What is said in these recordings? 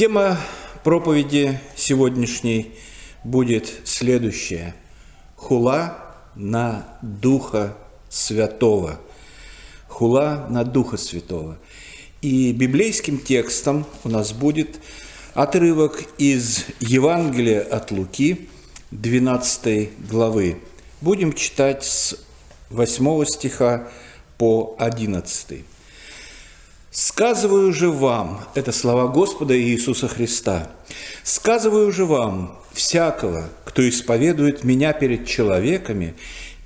Тема проповеди сегодняшней будет следующая. Хула на Духа Святого. Хула на Духа Святого. И библейским текстом у нас будет отрывок из Евангелия от Луки, 12 главы. Будем читать с 8 стиха по 11. «Сказываю же вам» – это слова Господа Иисуса Христа. «Сказываю же вам, всякого, кто исповедует Меня перед человеками,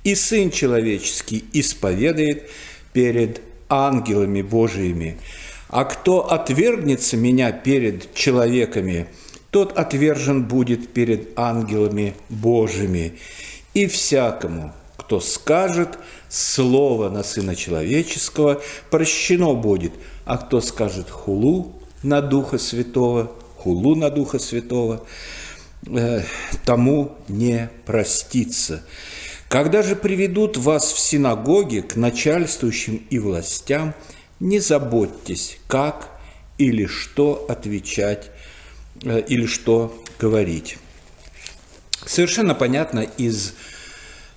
и Сын Человеческий исповедает перед ангелами Божиими. А кто отвергнется Меня перед человеками, тот отвержен будет перед ангелами Божьими. И всякому, кто скажет слово на Сына Человеческого, прощено будет – а кто скажет хулу на Духа Святого, хулу на Духа Святого, э, тому не простится. Когда же приведут вас в синагоге к начальствующим и властям, не заботьтесь, как или что отвечать, э, или что говорить. Совершенно понятно из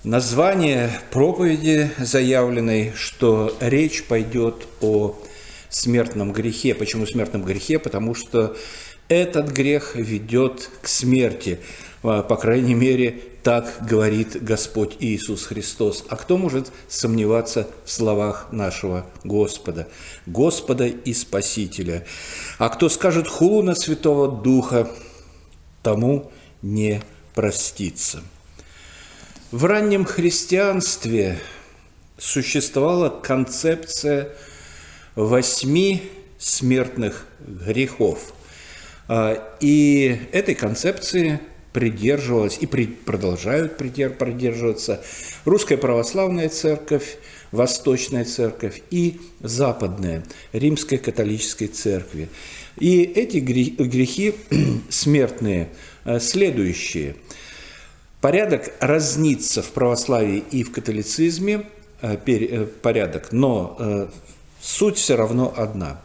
названия проповеди заявленной, что речь пойдет о смертном грехе. Почему смертном грехе? Потому что этот грех ведет к смерти. А, по крайней мере, так говорит Господь Иисус Христос. А кто может сомневаться в словах нашего Господа? Господа и Спасителя. А кто скажет хулу на Святого Духа, тому не простится. В раннем христианстве существовала концепция – восьми смертных грехов. А, и этой концепции придерживалась и продолжают придерживаться Русская Православная Церковь, Восточная Церковь и Западная Римская Католическая Церкви. И эти грехи смертные а, следующие. Порядок разнится в православии и в католицизме, а, э, порядок, но суть все равно одна.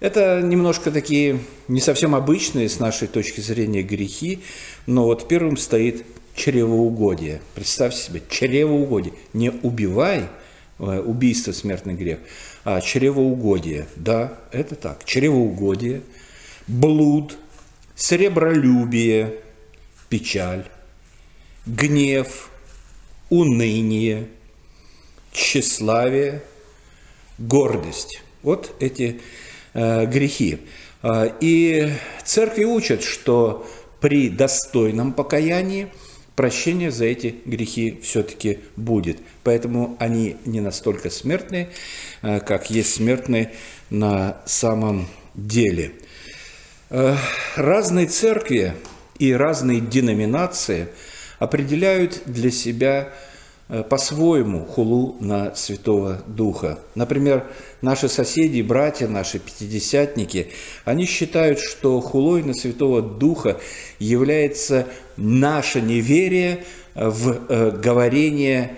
Это немножко такие не совсем обычные с нашей точки зрения грехи, но вот первым стоит чревоугодие. Представьте себе, чревоугодие. Не убивай, э, убийство – смертный грех, а чревоугодие. Да, это так. Чревоугодие, блуд, сребролюбие, печаль, гнев, уныние, тщеславие – гордость. Вот эти э, грехи. А, и церкви учат, что при достойном покаянии прощение за эти грехи все-таки будет. Поэтому они не настолько смертные, э, как есть смертные на самом деле. Э, разные церкви и разные деноминации определяют для себя Э, по-своему хулу на Святого Духа. Например, наши соседи, братья, наши пятидесятники, они считают, что хулой на Святого Духа является наше неверие в э, говорение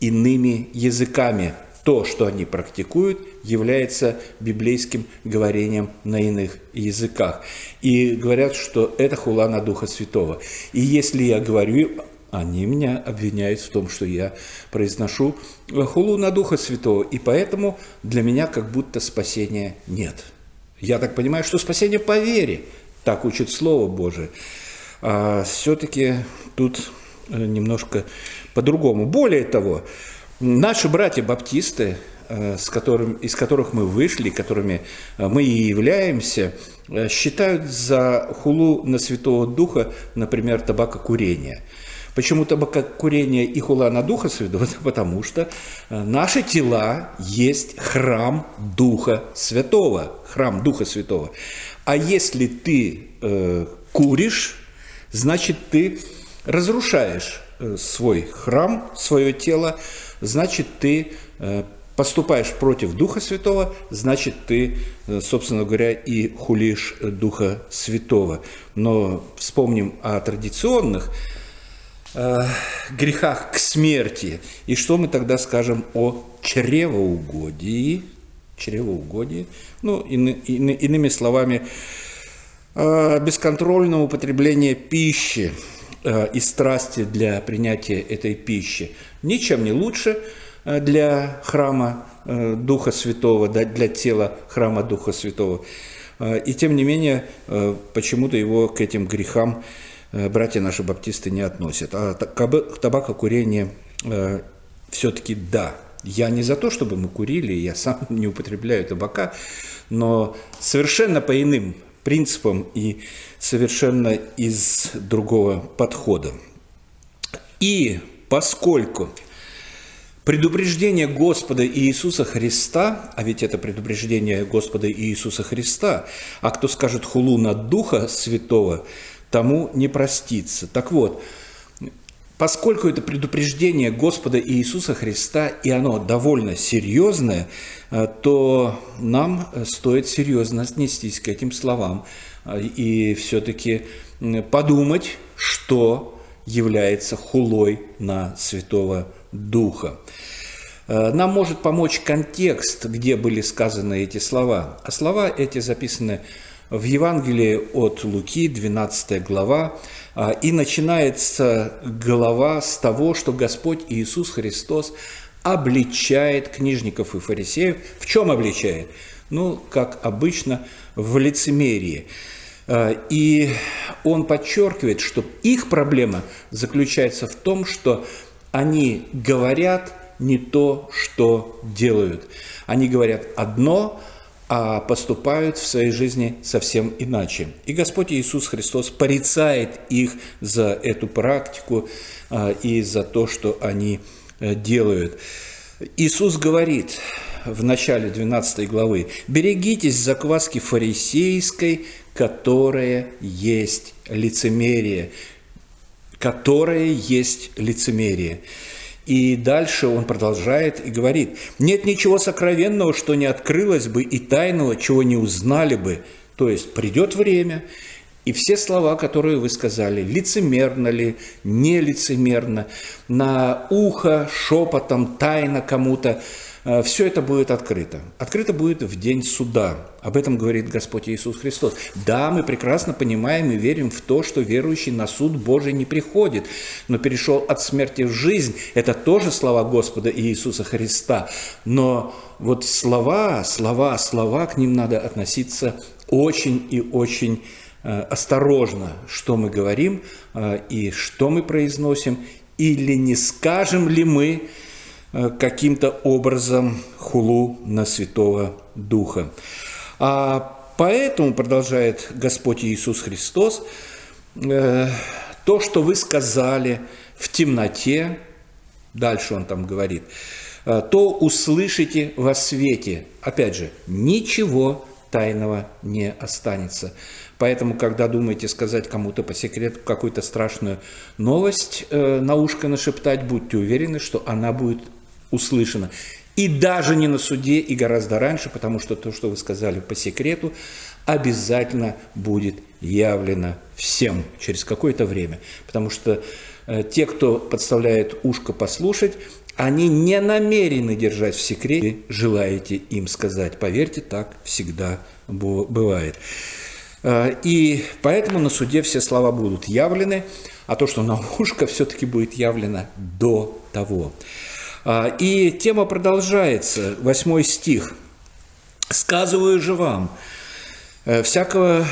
иными языками. То, что они практикуют, является библейским говорением на иных языках. И говорят, что это хула на Духа Святого. И если я говорю они меня обвиняют в том, что я произношу хулу на Духа Святого, и поэтому для меня как будто спасения нет. Я так понимаю, что спасение по вере, так учит Слово Божие. А все-таки тут э, немножко по-другому. Более того, наши братья-баптисты, э, с которым, из которых мы вышли, которыми э, мы и являемся, считают за хулу на Святого Духа, например, табакокурение – Почему табакокурение и хула на Духа Святого? Потому что э, наши тела есть храм Духа Святого. Храм Духа Святого. А если ты э, куришь, значит ты разрушаешь э, свой храм, свое тело, значит ты э, поступаешь против Духа Святого, значит ты, э, собственно говоря, и хулишь Духа Святого. Но вспомним о традиционных э, грехах к смерти. И что мы тогда скажем о чревоугодии? Чревоугодии. Ну, ины, ины, иными словами, э, бесконтрольного употребления пищи э, и страсти для принятия этой пищи ничем не лучше для храма Духа Святого, для тела храма Духа Святого. И тем не менее, почему-то его к этим грехам братья наши баптисты не относят. А табакокурение все-таки да. Я не за то, чтобы мы курили, я сам не употребляю табака, но совершенно по иным принципам и совершенно из другого подхода. И поскольку предупреждение Господа Иисуса Христа, а ведь это предупреждение Господа Иисуса Христа, а кто скажет хулу на Духа Святого, тому не простится. Так вот, Поскольку это предупреждение Господа Иисуса Христа, и оно довольно серьезное, э, то нам стоит серьезно отнестись к этим словам э, и все-таки подумать, что является хулой на Святого Духа. Э, нам может помочь контекст, где были сказаны эти слова. А слова эти записаны Евангелии от Луки, 12 глава, а, и начинается глава с того, что Господь Иисус Христос обличает книжников и фарисеев. В чем обличает? Ну, как обычно, в лицемерии. А, и он подчеркивает, что их проблема заключается в том, что они говорят не то, что делают. Они говорят одно, а поступают в своей жизни совсем иначе. И Господь Иисус Христос порицает их за эту практику а, и за то, что они э, делают. Иисус говорит в начале 12 главы, «Берегитесь закваски фарисейской, которая есть лицемерие». Которая есть лицемерие. И дальше он продолжает и говорит, нет ничего сокровенного, что не открылось бы, и тайного, чего не узнали бы. То есть придет время, и все слова, которые вы сказали, лицемерно ли, нелицемерно, на ухо, шепотом, тайно кому-то, все это будет открыто. Открыто будет в день суда. Об этом говорит Господь Иисус Христос. Да, мы прекрасно понимаем и верим в то, что верующий на суд Божий не приходит, но перешел от смерти в жизнь. Это тоже слова Господа Иисуса Христа. Но вот слова, слова, слова, к ним надо относиться очень и очень э, осторожно, что мы говорим э, и что мы произносим, или не скажем ли мы, Э, каким-то образом хулу на Святого Духа. А поэтому, продолжает Господь Иисус Христос, э, то, что вы сказали в темноте, дальше он там говорит, э, то услышите во свете. Опять же, ничего тайного не останется. Поэтому, когда думаете сказать кому-то по секрету какую-то страшную новость, э, на ушко нашептать, будьте уверены, что она будет услышано. И даже не на суде, и гораздо раньше, потому что то, что вы сказали по секрету, обязательно будет явлено всем через какое-то время. Потому что э, те, кто подставляет ушко послушать, они не намерены держать в секрете, желаете им сказать. Поверьте, так всегда бывает. Э, и поэтому на суде все слова будут явлены, а то, что на ушко, все-таки будет явлено до того. А, и тема продолжается, восьмой стих. «Сказываю же вам, э, всякого,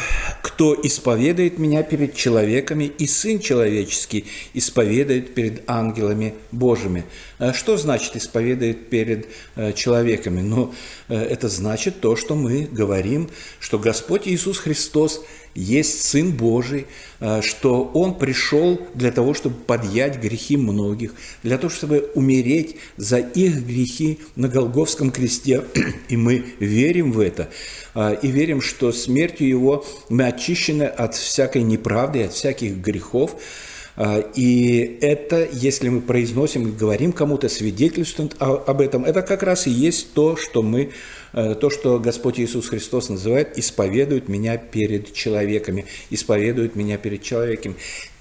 кто исповедует меня перед человеками, и Сын Человеческий исповедует перед ангелами Божьими». Э, что значит исповедует перед э, человеками? Ну, это значит то, что мы говорим, что Господь Иисус Христос – есть Сын Божий, э, что Он пришел для того, чтобы подъять грехи многих, для того, чтобы умереть за их грехи на Голговском кресте. И мы верим в это. Э, и верим, что смертью Его мы очищены от всякой неправды, от всяких грехов. Э, и это, если мы произносим и говорим кому-то, свидетельствуем об этом, это как раз и есть то, что мы Э, то, что Господь Иисус Христос называет «исповедует меня перед человеками», «исповедует меня перед человеком».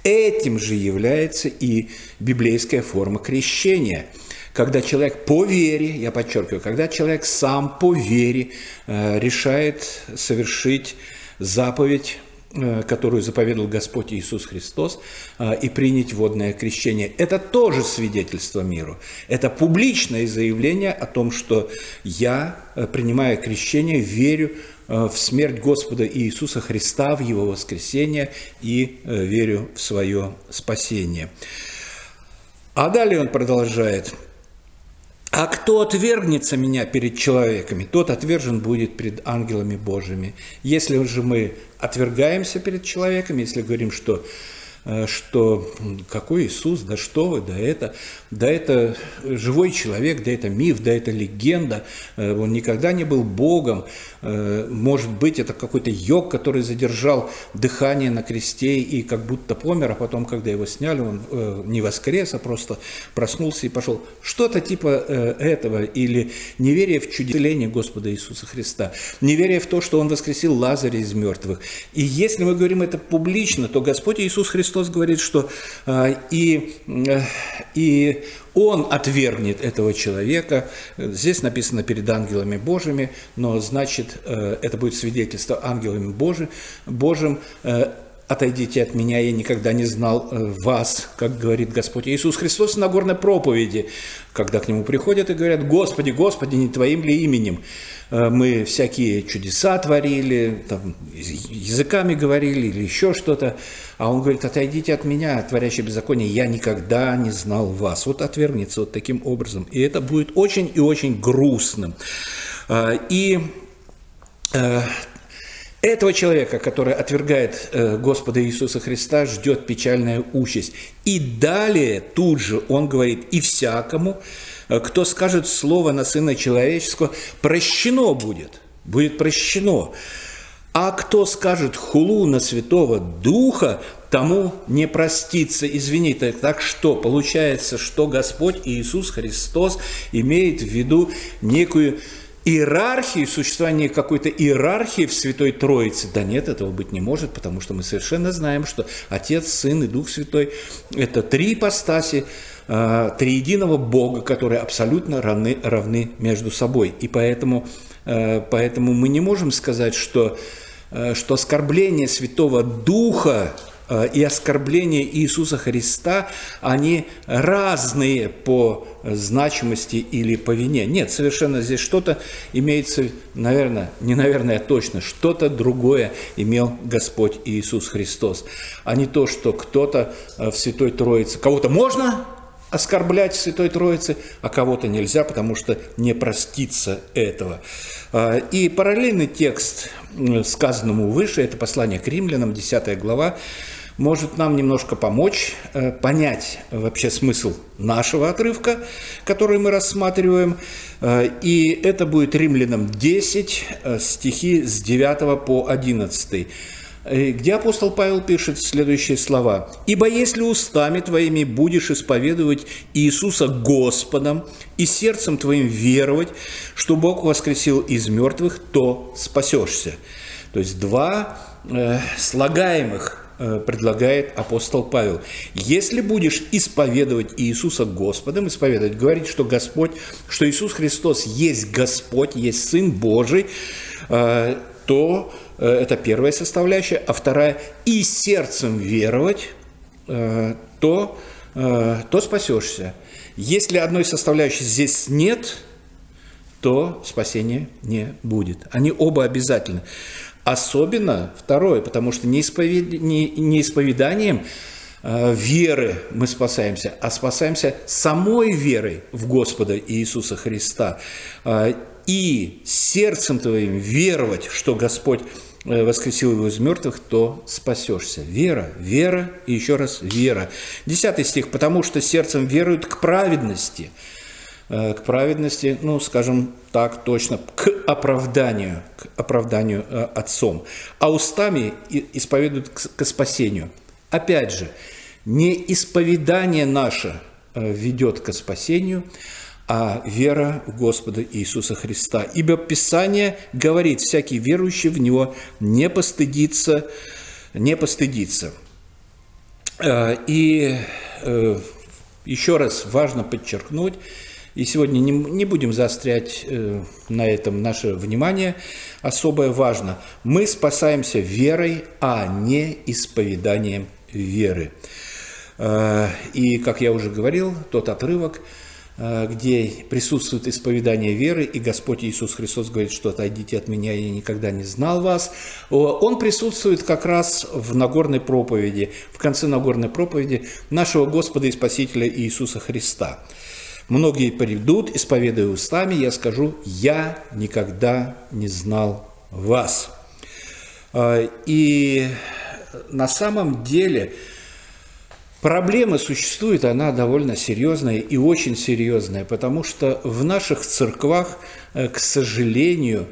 Этим же является и библейская форма крещения – когда человек по вере, я подчеркиваю, когда человек сам по вере э, решает совершить заповедь которую заповедал Господь Иисус Христос, э, и принять водное крещение. Это тоже свидетельство миру. Это публичное заявление о том, что я, э, принимая крещение, верю в смерть Господа Иисуса Христа, в Его воскресение и верю в свое спасение. А далее он продолжает – а кто отвергнется меня перед человеками, тот отвержен будет перед ангелами Божьими. Если же мы отвергаемся перед человеками, если говорим, что что какой Иисус, да что вы, да это, да это живой человек, да это миф, да это легенда, э, он никогда не был Богом, э, может быть, это какой-то йог, который задержал дыхание на кресте и как будто помер, а потом, когда его сняли, он не воскрес, а просто проснулся и пошел. Что-то типа этого, или неверие в чудесление Господа Иисуса Христа, неверие в то, что Он воскресил Лазаря из мертвых. И если мы говорим это публично, то Господь Иисус Христос Христос говорит, что а, и, э, и он отвергнет этого человека. Здесь написано перед ангелами Божьими, но значит, э, это будет свидетельство ангелами Божьим, Божьим э, «Отойдите от меня, я никогда не знал вас», как говорит Господь Иисус Христос на горной проповеди, когда к Нему приходят и говорят, «Господи, Господи, не Твоим ли именем?» Э, мы всякие чудеса творили, там, языками говорили или еще что-то. А он говорит, отойдите от меня, творящий беззаконие, я никогда не знал вас. Вот отвергнется вот таким образом. И это будет очень и очень грустным. Э, и э, этого человека, который отвергает Господа Иисуса Христа, ждет печальная участь. И далее тут же он говорит, и всякому, кто скажет слово на Сына Человеческого, прощено будет, будет прощено. А кто скажет хулу на Святого Духа, тому не простится. Извините, так что? Получается, что Господь Иисус Христос имеет в виду некую иерархии, существование какой-то иерархии в Святой Троице. Да нет, этого быть не может, потому что мы совершенно знаем, что Отец, Сын и Дух Святой – это три ипостаси э, триединого Бога, которые абсолютно равны, равны между собой. И поэтому, э, поэтому мы не можем сказать, что, э, что оскорбление Святого Духа и оскорбления Иисуса Христа, они разные по значимости или по вине. Нет, совершенно здесь что-то имеется, наверное, не наверное, а точно, что-то другое имел Господь Иисус Христос, а не то, что кто-то э, в Святой Троице, кого-то можно оскорблять Святой Троице, а кого-то нельзя, потому что не простится этого. Э, и параллельный текст сказанному выше, это послание к римлянам, 10 глава, может нам немножко помочь э, понять вообще смысл нашего отрывка, который мы рассматриваем. Э, и это будет Римлянам 10, э, стихи с 9 по 11 где апостол Павел пишет следующие слова. «Ибо если устами твоими будешь исповедовать Иисуса Господом и сердцем твоим веровать, что Бог воскресил из мертвых, то спасешься». То есть два э, слагаемых предлагает апостол Павел. Если будешь исповедовать Иисуса Господом, исповедовать, говорить, что Господь, что Иисус Христос есть Господь, есть Сын Божий, э, то э, это первая составляющая, а вторая – и сердцем веровать, то, то спасешься. Если одной составляющей здесь нет, то спасения не будет. Они оба обязательны. Особенно второе, потому что не, исповед... не, не исповеданием э, веры мы спасаемся, а спасаемся самой верой в Господа Иисуса Христа. Э, и сердцем твоим веровать, что Господь э, воскресил его из мертвых, то спасешься. Вера, вера и еще раз вера. Десятый стих. «Потому что сердцем веруют к праведности». Э, к праведности, ну, скажем так точно, к оправданию, к оправданию э, отцом, а устами исповедуют к спасению. Опять же, не исповедание наше э, ведет к спасению, а вера в Господа Иисуса Христа. Ибо Писание говорит, всякий верующий в Него не постыдится, не постыдится. И еще раз важно подчеркнуть, И сегодня не, не будем заострять э, на этом наше внимание. Особое важно. Мы спасаемся верой, а не исповеданием веры. Э, и, как я уже говорил, тот отрывок, э, где присутствует исповедание веры, и Господь Иисус Христос говорит, что «отойдите от меня, я никогда не знал вас», он присутствует как раз в Нагорной проповеди, в конце Нагорной проповеди нашего Господа и Спасителя Иисуса Христа – Многие придут, исповедуя устами, я скажу, я никогда не знал вас. А, и на самом деле проблема существует, она довольно серьезная и очень серьезная, потому что в наших церквах, э, к сожалению,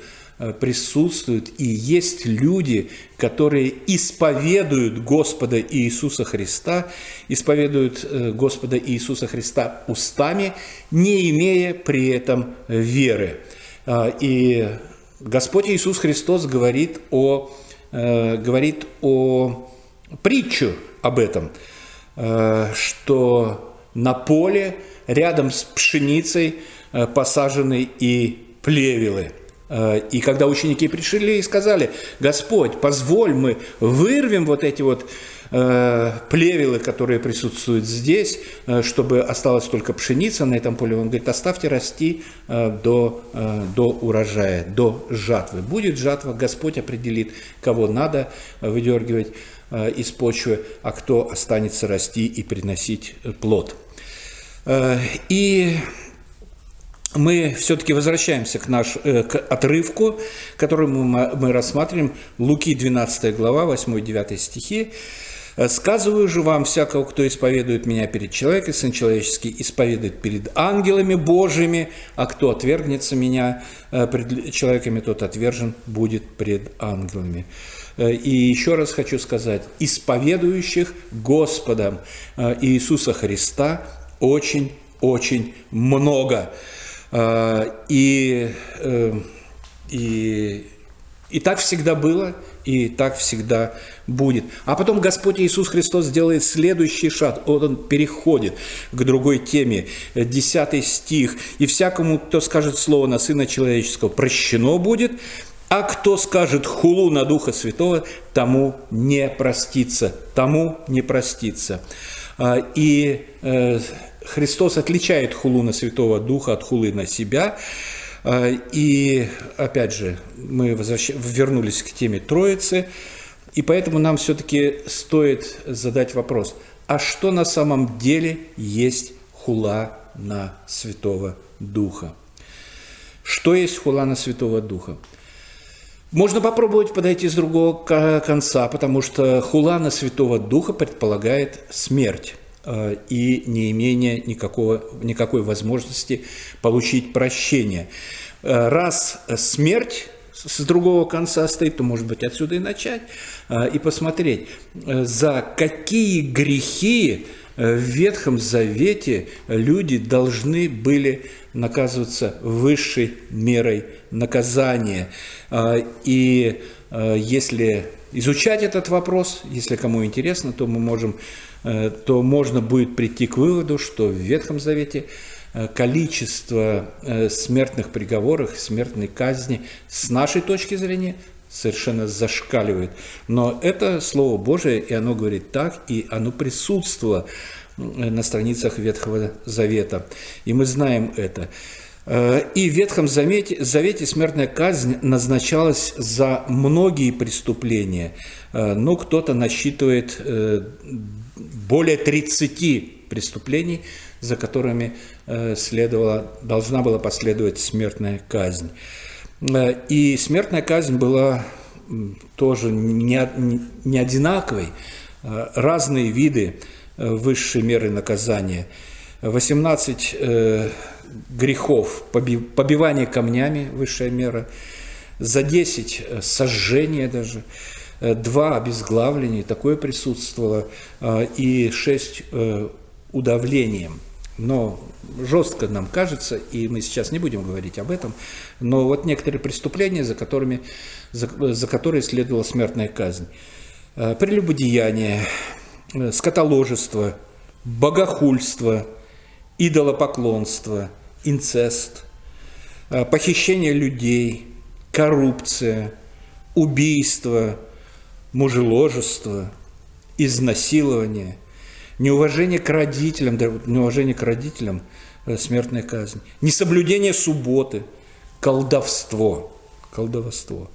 присутствуют и есть люди, которые исповедуют Господа Иисуса Христа, исповедуют э, Господа Иисуса Христа устами, не имея при этом веры. А, и Господь Иисус Христос говорит о, э, говорит о притчу об этом, что на поле рядом с пшеницей посажены и плевелы – Э, и когда ученики пришли и сказали, Господь, позволь мы вырвем вот эти вот э, плевелы, которые присутствуют здесь, э, чтобы осталась только пшеница на этом поле. Он говорит, оставьте расти до, до урожая, до жатвы. Будет жатва, Господь определит, кого надо выдергивать из почвы, а кто останется расти и приносить плод. И мы все-таки возвращаемся к, наш, э, к отрывку, который мы, мы рассматриваем, Луки 12 глава, 8-9 стихи. «Сказываю же вам, всякого, кто исповедует меня перед человеком, Сын Человеческий исповедует перед ангелами Божьими, а кто отвергнется меня э, пред человеками, тот отвержен будет пред ангелами». Э, и еще раз хочу сказать, исповедующих Господом Иисуса Христа очень-очень много. А, и, э, и, и так всегда было, и так всегда будет. А потом Господь Иисус Христос делает следующий шаг. Вот он переходит к другой теме. Десятый стих. «И всякому, кто скажет слово на Сына Человеческого, прощено будет, а кто скажет хулу на Духа Святого, тому не простится». Тому не простится. А, и э, Христос отличает хулу на Святого Духа от хулы на себя. А, и, опять же, мы возвращ... вернулись к теме Троицы, и поэтому нам все-таки стоит задать вопрос, а что на самом деле есть хула на Святого Духа? Что есть хула на Святого Духа? Можно попробовать подойти с другого конца, потому что хула на Святого Духа предполагает смерть. Э, и не имение никакого, никакой возможности получить прощение. Э, раз смерть с другого конца стоит, то, может быть, отсюда и начать, э, и посмотреть, за какие грехи в Ветхом Завете люди должны были наказываться высшей мерой наказания. И если изучать этот вопрос, если кому интересно, то мы можем то можно будет прийти к выводу, что в Ветхом Завете э, количество э, смертных приговоров, смертной казни с нашей точки зрения совершенно зашкаливает. Но это Слово Божие, и оно говорит так, и оно присутствовало на страницах Ветхого Завета. И мы знаем это. И в Ветхом Завете, Завете смертная казнь назначалась за многие преступления, но кто-то насчитывает более 30 преступлений, за которыми э, следовала, должна была последовать смертная казнь. Э, и смертная казнь была тоже не, не одинаковой. Э, разные виды высшей меры наказания. 18 грехов, побивание камнями, высшая мера, за 10 сожжение даже, два обезглавления, такое присутствовало, э, и шесть э, удавлением. Но жестко нам кажется, и мы сейчас не будем говорить об этом, но вот некоторые преступления, за, которыми, за, за которые следовала смертная казнь. Прелюбодеяние, скотоложество, богохульство, идолопоклонство, инцест, э, похищение людей, коррупция, убийство, мужеложество, изнасилование, неуважение к родителям, неуважение к родителям – смертная казнь, несоблюдение субботы, колдовство, колдовство.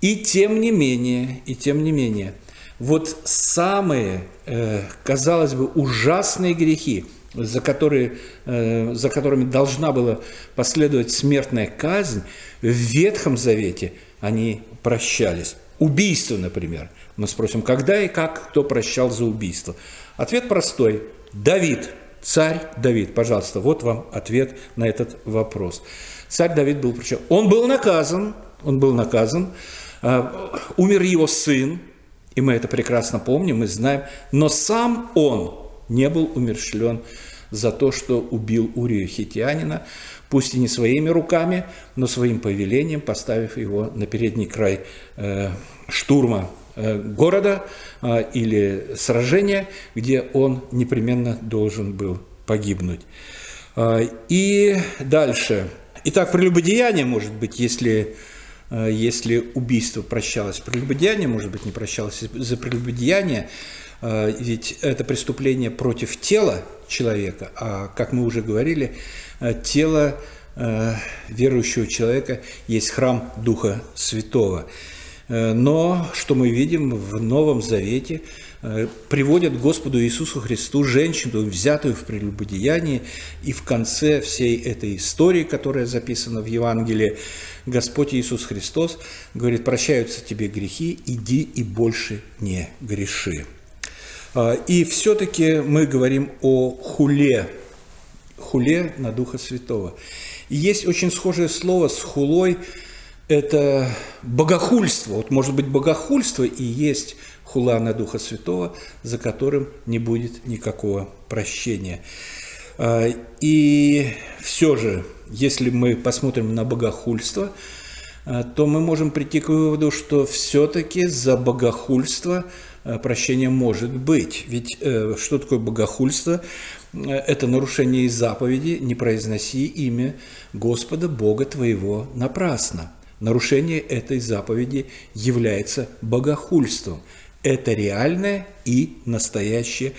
И тем не менее, и тем не менее, вот самые, э, казалось бы, ужасные грехи, за, которые, э, за которыми должна была последовать смертная казнь, в Ветхом Завете они прощались. Убийство, например. Мы спросим, когда и как кто прощал за убийство? Ответ простой. Давид, царь Давид, пожалуйста, вот вам ответ на этот вопрос. Царь Давид был причем. Он был наказан, он был наказан, а, умер его сын, и мы это прекрасно помним, мы знаем, но сам он не был умершлен за то, что убил Урию Хитианина, пусть и не своими руками, но своим повелением, поставив его на передний край э, штурма э, города э, или сражения, где он непременно должен был погибнуть. И дальше. Итак, прелюбодеяние, может быть, если если убийство прощалось, прелюбодеяние, может быть, не прощалось за прелюбодеяние, ведь это преступление против тела человека, а, как мы уже говорили, э, тело верующего человека есть храм Духа Святого. Но, что мы видим в Новом Завете, Э, приводят Господу Иисусу Христу женщину, взятую в прелюбодеянии, и в конце всей этой истории, которая записана в Евангелии, Господь Иисус Христос говорит, прощаются тебе грехи, иди и больше не греши. А, и все-таки мы говорим о хуле, хуле на Духа Святого. И есть очень схожее слово с хулой, это богохульство. Вот может быть богохульство и есть хула на Духа Святого, за которым не будет никакого прощения. А, и все же, если мы посмотрим на богохульство, а, то мы можем прийти к выводу, что все-таки за богохульство прощение может быть. Ведь э, что такое богохульство? Это нарушение заповеди «Не произноси имя Господа Бога твоего напрасно». Нарушение этой заповеди является богохульством это реальное и настоящее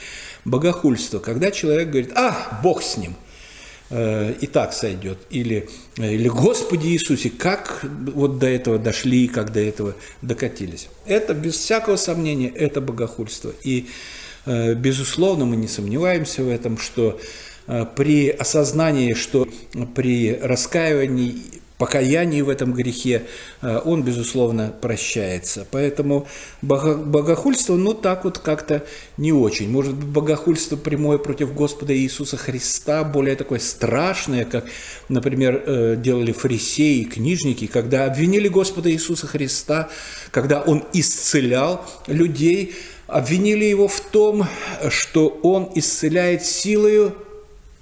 богохульство. Когда человек говорит, а, Бог с ним, э, и так сойдет. Или, или Господи Иисусе, как вот до этого дошли, как до этого докатились. Это без всякого сомнения, это богохульство. И, э, безусловно, мы не сомневаемся в этом, что э, при осознании, что при раскаивании покаянии в этом грехе, э, он, безусловно, прощается. Поэтому богохульство, ну, так вот как-то не очень. Может быть, богохульство прямое против Господа Иисуса Христа, более такое страшное, как, например, э, делали фарисеи, книжники, когда обвинили Господа Иисуса Христа, когда Он исцелял людей, обвинили Его в том, что Он исцеляет силою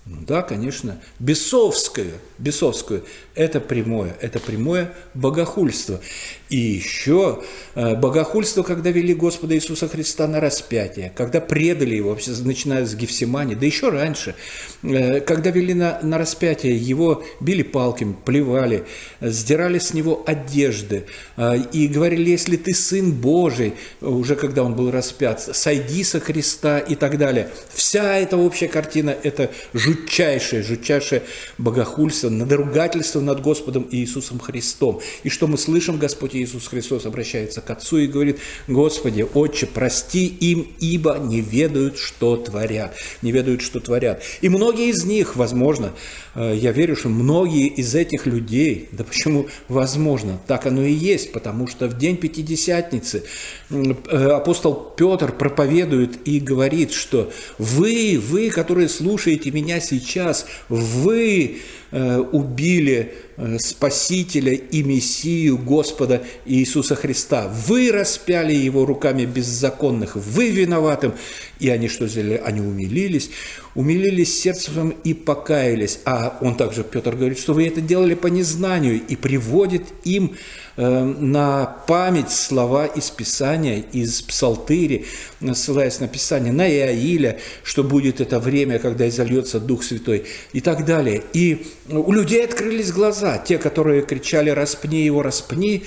ну да, конечно, бесовское, бесовское – это прямое, это прямое богохульство. И еще э, богохульство, когда вели Господа Иисуса Христа на распятие, когда предали его, начиная с Гефсимани, да еще раньше, э, когда вели на, на распятие, его били палками, плевали, сдирали с него одежды э, и говорили, если ты сын Божий, уже когда он был распят, сойди со Христа и так далее. Вся эта общая картина – это жутчайшее, жутчайшее богохульство, надругательство над Господом Иисусом Христом. И что мы слышим, Господь Иисус Христос обращается к Отцу и говорит, Господи, Отче, прости им, ибо не ведают, что творят. Не ведают, что творят. И многие из них, возможно, э, я верю, что многие из этих людей, да почему возможно, так оно и есть, потому что в день Пятидесятницы э, апостол Петр проповедует и говорит, что вы, вы, которые слушаете меня сейчас, вы убили э, Спасителя и Мессию Господа Иисуса Христа. Вы распяли его руками беззаконных, вы виноватым. И они что сделали? Они умилились, умилились сердцем и покаялись. А он также, Петр говорит, что вы это делали по незнанию и приводит им э, на память слова из Писания, из Псалтыри, ссылаясь на Писание, на Иаиля, что будет это время, когда изольется Дух Святой и так далее. И у людей открылись глаза, те, которые кричали «распни его, распни»,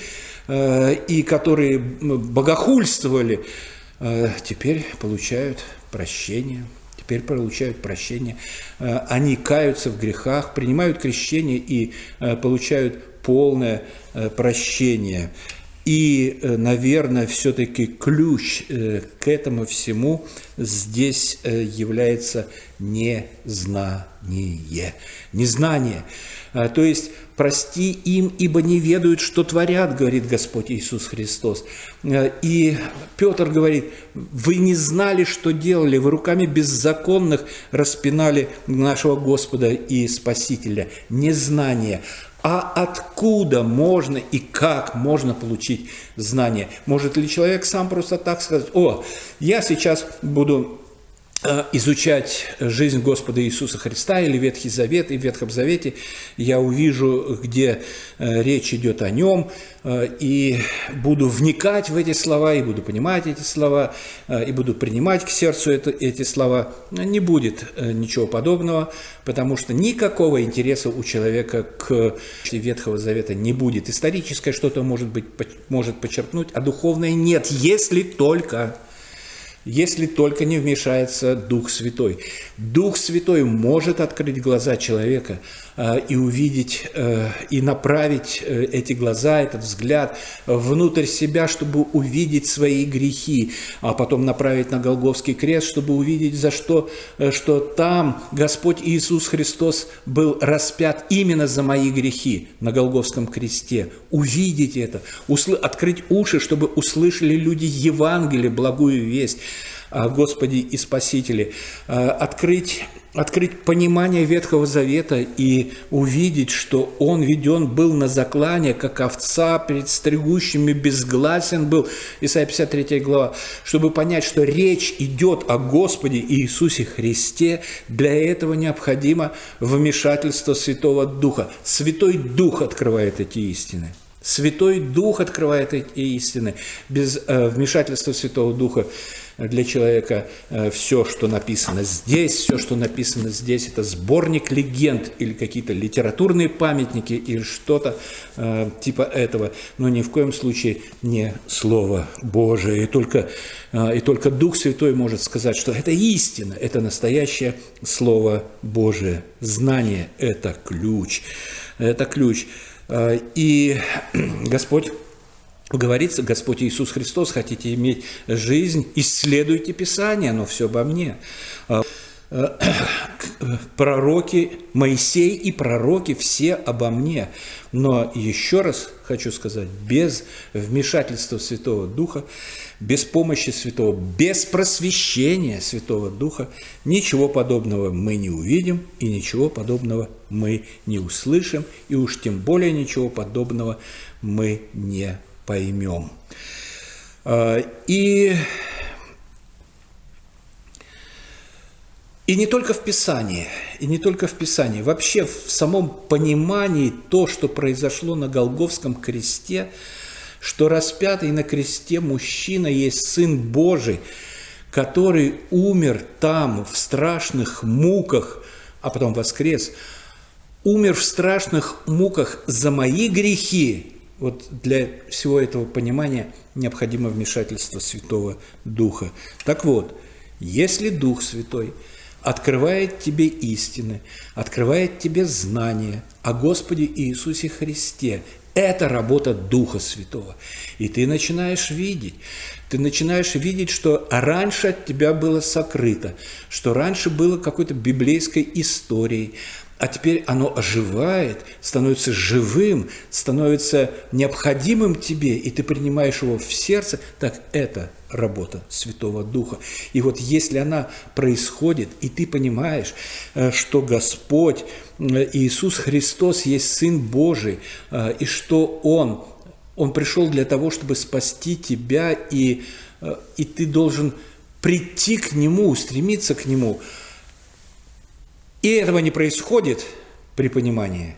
э, и которые богохульствовали, э, теперь получают прощение – теперь получают прощение. Э, они каются в грехах, принимают крещение и получают полное прощение. И, наверное, все-таки ключ к этому всему здесь является незнание. Незнание. То есть прости им, ибо не ведают, что творят, говорит Господь Иисус Христос. Э, и Петр говорит, вы не знали, что делали, вы руками беззаконных распинали нашего Господа и Спасителя. Незнание. А откуда можно и как можно получить знание? Может ли человек сам просто так сказать, о, я сейчас буду изучать жизнь Господа Иисуса Христа или Ветхий Завет, и в Ветхом Завете я увижу, где э, речь идет о нем, э, и буду вникать в эти слова, и буду понимать эти слова, и буду принимать к сердцу это, эти слова. Не будет ничего подобного, потому что никакого интереса у человека к Ветхого Завета не будет. Историческое что-то может быть может подчеркнуть, а духовное нет, если только если только не вмешается Дух Святой. Дух Святой может открыть глаза человека и увидеть, э, и направить э, эти глаза, этот взгляд внутрь себя, чтобы увидеть свои грехи, а потом направить на Голговский крест, чтобы увидеть, за что, что там Господь Иисус Христос был распят именно за мои грехи на Голговском кресте. Увидеть это, открыть уши, чтобы услышали люди Евангелие, благую весть о Господе и Спасителе, открыть открыть понимание Ветхого Завета и увидеть, что он веден был на заклане, как овца перед стригущими, безгласен был, Исайя 53 глава, чтобы понять, что речь идет о Господе Иисусе Христе, для этого необходимо вмешательство Святого Духа. Святой Дух открывает эти истины. Святой Дух открывает эти истины. Без э, вмешательства Святого Духа для человека э, все, что написано здесь, все, что написано здесь, это сборник легенд или какие-то литературные памятники или что-то э, типа этого, но ни в коем случае не Слово Божие. И только, э, и только Дух Святой может сказать, что это истина, это настоящее Слово Божие. Знание – это ключ. Это ключ. Э, и Господь говорится, Господь Иисус Христос, хотите иметь жизнь, исследуйте Писание, но все обо мне. Э, пророки, Моисей и пророки все обо мне. Но еще раз хочу сказать, без вмешательства Святого Духа, без помощи Святого, без просвещения Святого Духа ничего подобного мы не увидим и ничего подобного мы не услышим, и уж тем более ничего подобного мы не поймем. А, и И не только в Писании, и не только в Писании. Вообще в самом понимании то, что произошло на Голговском кресте, что распятый на кресте мужчина есть Сын Божий, который умер там в страшных муках, а потом воскрес, умер в страшных муках за мои грехи. Вот для всего этого понимания необходимо вмешательство Святого Духа. Так вот, если Дух Святой – открывает тебе истины, открывает тебе знания о Господе Иисусе Христе. Это работа Духа Святого. И ты начинаешь видеть, ты начинаешь видеть, что раньше от тебя было сокрыто, что раньше было какой-то библейской историей, а теперь оно оживает, становится живым, становится необходимым тебе, и ты принимаешь его в сердце, так это работа Святого Духа. И вот если она происходит, и ты понимаешь, э, что Господь, э, Иисус Христос есть Сын Божий, э, и что Он, Он пришел для того, чтобы спасти тебя, и, и ты должен прийти к Нему, устремиться к Нему – и этого не происходит при понимании.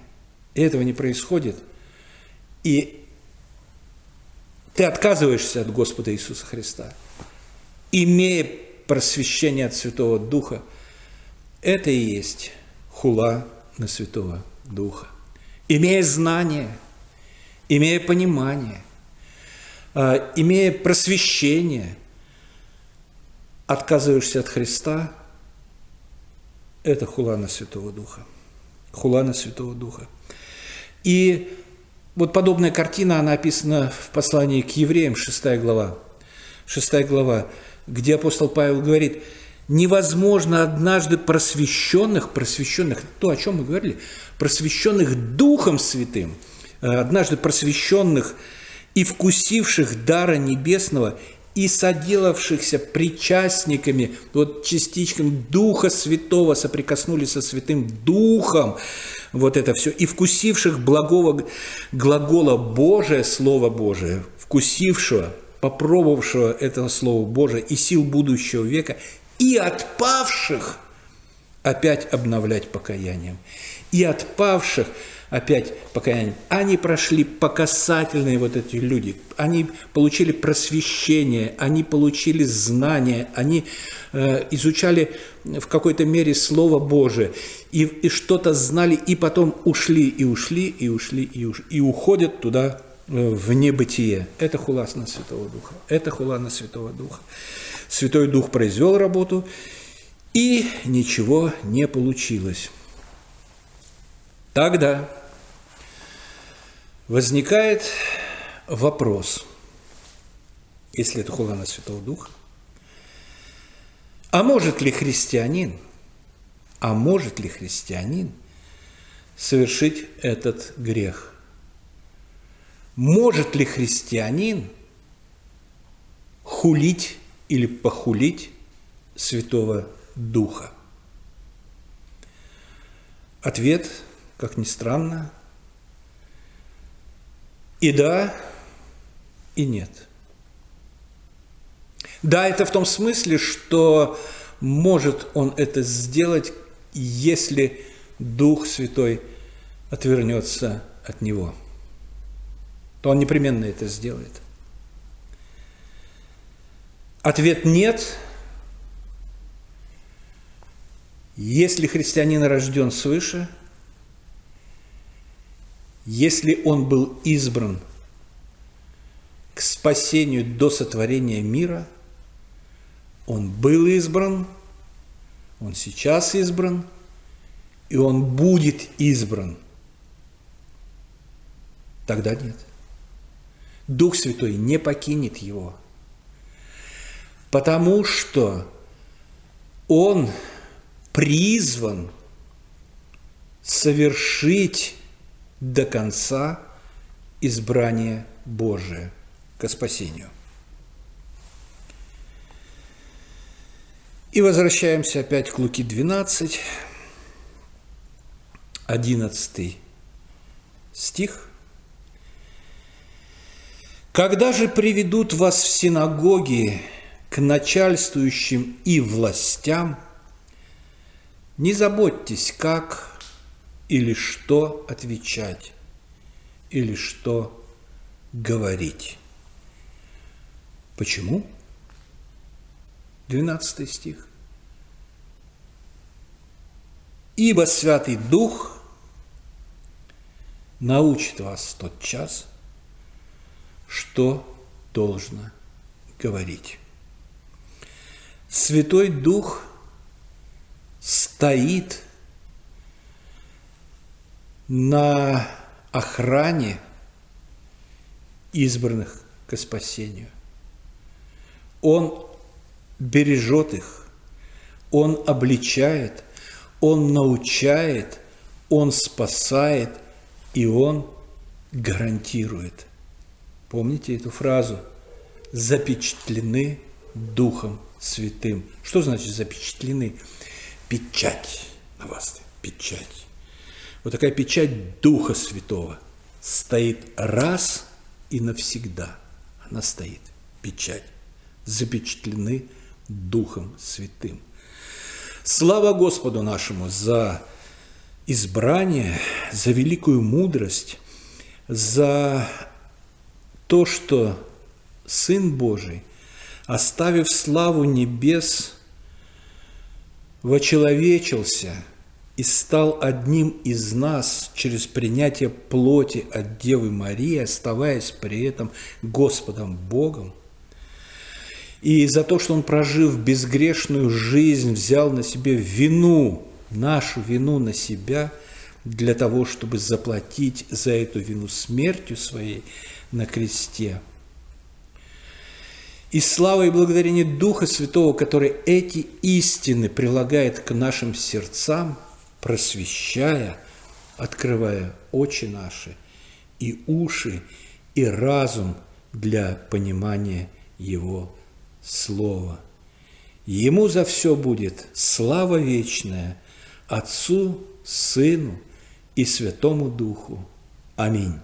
И этого не происходит. И ты отказываешься от Господа Иисуса Христа, имея просвещение от Святого Духа. Это и есть хула на Святого Духа. Имея знание, имея понимание, а, имея просвещение, отказываешься от Христа – это хулана Святого Духа. Хулана Святого Духа. И вот подобная картина, она описана в послании к евреям, 6 глава. 6 глава, где апостол Павел говорит, невозможно однажды просвещенных, просвещенных, то, о чем мы говорили, просвещенных Духом Святым, э, однажды просвещенных и вкусивших дара небесного и соделавшихся причастниками, вот частичками Духа Святого соприкоснулись со Святым Духом, вот это все, и вкусивших благого глагола Божие, Слово Божие, вкусившего, попробовавшего этого Слова Божия и сил будущего века, и отпавших опять обновлять покаянием, и отпавших – опять покаяние. Они прошли покасательные вот эти люди. Они получили просвещение, они получили знания, они э, изучали в какой-то мере Слово Божие и, и что-то знали, и потом ушли, и ушли, и ушли, и, уш, и уходят туда э, в небытие. Это хулас на Святого Духа. Это хула на Святого Духа. Святой Дух произвел работу, и ничего не получилось. Тогда возникает вопрос, если это хулана Святого Духа, а может ли христианин, а может ли христианин совершить этот грех? Может ли христианин хулить или похулить Святого Духа? Ответ, как ни странно, и да, и нет. Да, это в том смысле, что может он это сделать, если Дух Святой отвернется от него. То он непременно это сделает. Ответ нет. Если христианин рожден свыше – если он был избран к спасению до сотворения мира, он был избран, он сейчас избран, и он будет избран. Тогда нет. Дух Святой не покинет его, потому что он призван совершить до конца избрание Божие к спасению. И возвращаемся опять к Луки 12, 11 стих. «Когда же приведут вас в синагоги к начальствующим и властям, не заботьтесь, как или что отвечать, или что говорить. Почему? 12 стих. Ибо Святый Дух научит вас в тот час, что должно говорить. Святой Дух стоит – на охране избранных к спасению. Он бережет их, Он обличает, Он научает, Он спасает, и Он гарантирует. Помните эту фразу? Запечатлены Духом Святым. Что значит запечатлены? Печать на вас, печать. Вот такая печать Духа Святого стоит раз и навсегда. Она стоит, печать. Запечатлены Духом Святым. Слава Господу нашему за избрание, за великую мудрость, за то, что Сын Божий, оставив славу небес, вочеловечился и стал одним из нас через принятие плоти от Девы Марии, оставаясь при этом Господом Богом. И за то, что Он, прожив безгрешную жизнь, взял на себе вину, нашу вину на себя, для того, чтобы заплатить за эту вину смертью своей на кресте – и слава и благодарение Духа Святого, который эти истины прилагает к нашим сердцам, просвещая, открывая очи наши и уши, и разум для понимания Его Слова. Ему за все будет слава вечная, Отцу, Сыну и Святому Духу. Аминь.